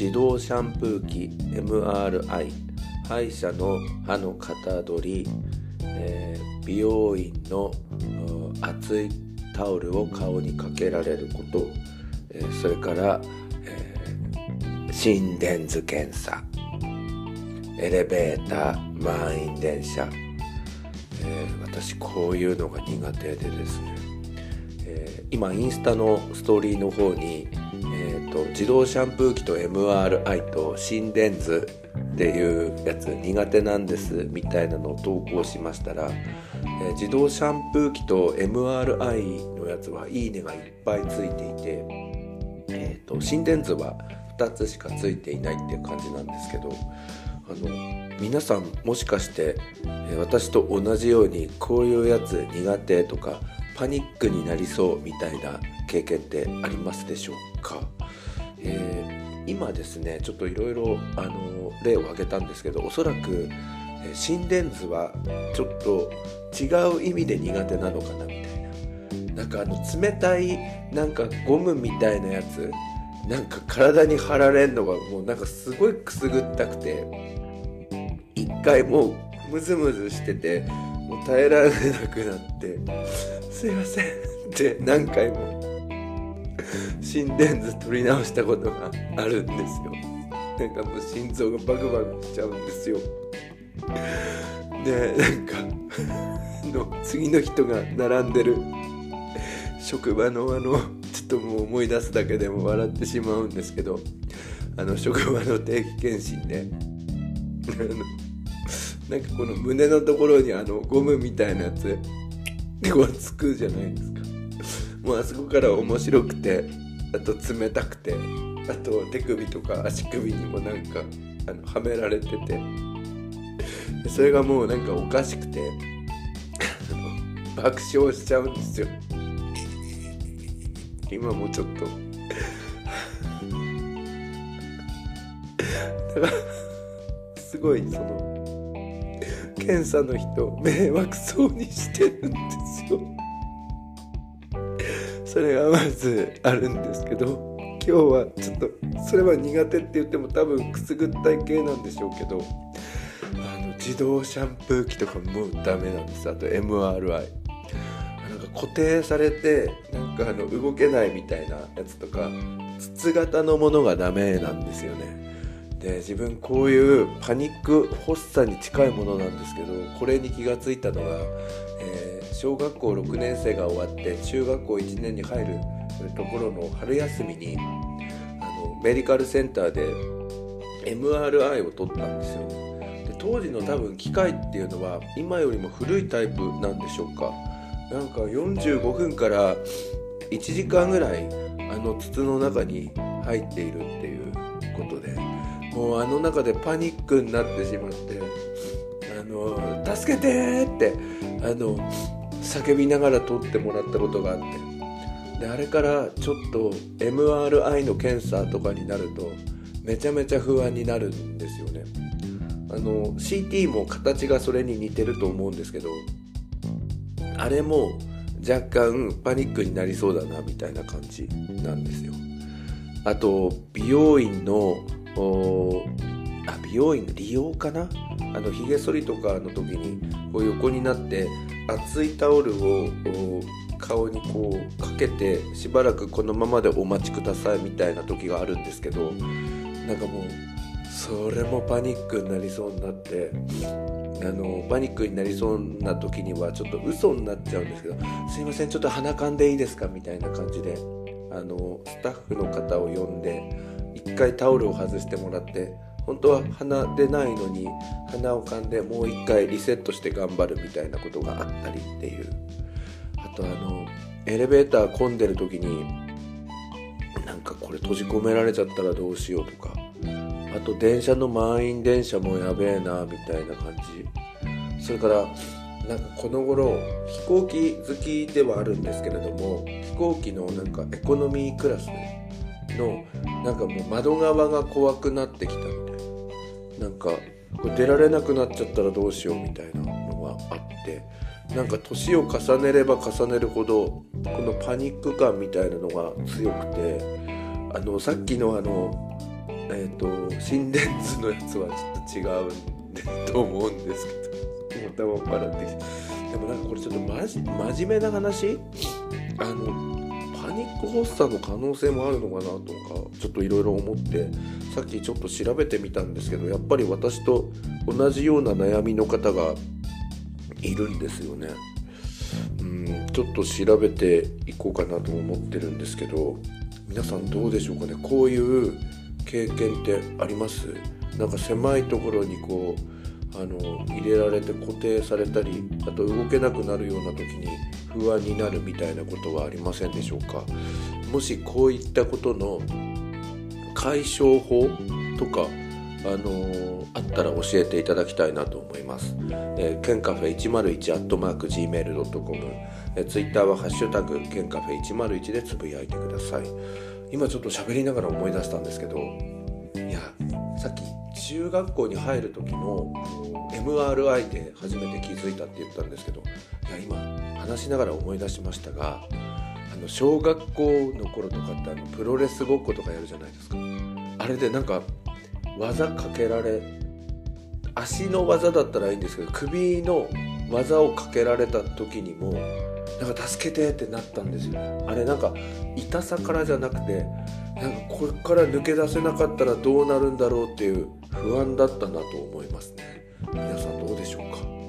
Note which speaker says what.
Speaker 1: 自動シャンプー機 MRI 歯医者の歯の型取り、えー、美容院の熱いタオルを顔にかけられること、えー、それから、えー、心電図検査エレベーター満員電車、え、私こういうのが苦手でですね、え今インスタのストーリーの方に、えーと自動シャンプー機と MRI と心電図っていうやつ苦手なんですみたいなのを投稿しましたら、えー、自動シャンプー機と MRI のやつはいいねがいっぱいついていて、えーと、心電図は2つしかついていないっていう感じなんですけどあの皆さんもしかして、え、私と同じようにこういうやつ苦手とかパニックになりそうみたいな経験ってありますでしょうか、えー今ですねちょっといろいろ例を挙げたんですけどおそらく心電図はちょっと違う意味で苦手なのかなみたいな。なんかあの冷たいなんかゴムみたいなやつなんか体に貼られんのがもうなんかすごいくすぐったくて一回もうムズムズしててもう耐えられなくなって「すいません」って何回も心電図取り直したことがあるんですよ。なんかもう心臓がバクバクしちゃうんですよ。でなんかの次の人が並んでる職場のあのちょっともう思い出すだけでも笑ってしまうんですけどあの職場の定期検診でなんかこの胸のところにあのゴムみたいなやつでこうつくじゃないですか。もうあそこから面白くてあと冷たくてあと手首とか足首にもなんかあのはめられてて。それがもうなんかおかしくて爆笑しちゃうんですよ。今もちょっと。だからすごいその検査の人迷惑そうにしてるんですよ。それがまずあるんですけど今日はちょっとそれは苦手って言っても多分くすぐったい系なんでしょうけどあの自動シャンプー機とかもうダメなんです。あと MRI なんか固定されてなんかあの動けないみたいなやつとか筒型のものがダメなんですよね。で自分こういうパニック発作に近いものなんですけどこれに気がついたのが、えー小学校6年生が終わって中学校1年に入るところの春休みにあのメディカルセンターで MRI を取ったんですよ。で当時の多分機械っていうのは今よりも古いタイプなんでしょうか。なんか45分から1時間ぐらいあの筒の中に入っているってもうあの中でパニックになってしまってあの助けてってあの叫びながら撮ってもらったことがあってであれからちょっと MRI の検査とかになるとめちゃめちゃ不安になるんですよね。あの CT も形がそれに似てると思うんですけどあれも若干パニックになりそうだなみたいな感じなんですよ。あと美容院のあ美容院の利用かな？あのひげ剃りとかの時にこう横になって熱いタオルを顔にこうかけてしばらくこのままでお待ちくださいみたいな時があるんですけどなんかもうそれもパニックになりそうになってあのパニックになりそうな時にはちょっと嘘になっちゃうんですけど「すいませんちょっと鼻かんでいいですか?」みたいな感じであのスタッフの方を呼んで一回タオルを外してもらって本当は鼻でないのに鼻をかんでもう一回リセットして頑張るみたいなことがあったりっていう。あとあのエレベーター混んでる時になんかこれ閉じ込められちゃったらどうしようとか。あと電車の満員電車もやべえなみたいな感じ。それからなんかこの頃飛行機好きではあるんですけれども飛行機のなんかエコノミークラスのなんかもう窓側が怖くなってきたみたいな。なんかこれ出られなくなっちゃったらどうしようみたいなのがあって。なんか年を重ねれば重ねるほどこのパニック感みたいなのが強くて。あのさっきのあのえっ、ー、と心電図のやつはちょっと違うんでと思うんですけど。頭笑ってきてでもなんかこれちょっとマジ真面目な話？あのック発作の可能性もあるのかなとかちょっといろいろ思ってさっきちょっと調べてみたんですけどやっぱり私と同じような悩みの方がいるんですよね。うんちょっと調べていこうかなと思ってるんですけど皆さんどうでしょうかね？こういう経験ってあります？なんか狭いところにこうあの入れられて固定されたりあと動けなくなるような時に不安になるみたいなことはありませんでしょうか？もしこういったことの解消法とかあのあったら教えていただきたいなと思います。えー、ケンカフェ101アットマーク Gmail.com、えー、ツイッターはハッシュタグケンカフェ101でつぶやいてください。今ちょっと喋りながら思い出したんですけど、いや、中学校に入る時の MRI で初めて気づいたって言ったんですけど、いや、今話しながら思い出しましたが、あの小学校の頃とかってあのプロレスごっことかやるじゃないですか。あれでなんか技かけられ足の技だったらいいんですけど首の技をかけられた時にもなんか助けてってなったんですよ。あれなんか痛さからじゃなくてなんかこれから抜け出せなかったらどうなるんだろうっていう不安だったなと思いますね。皆さんどうでしょうか？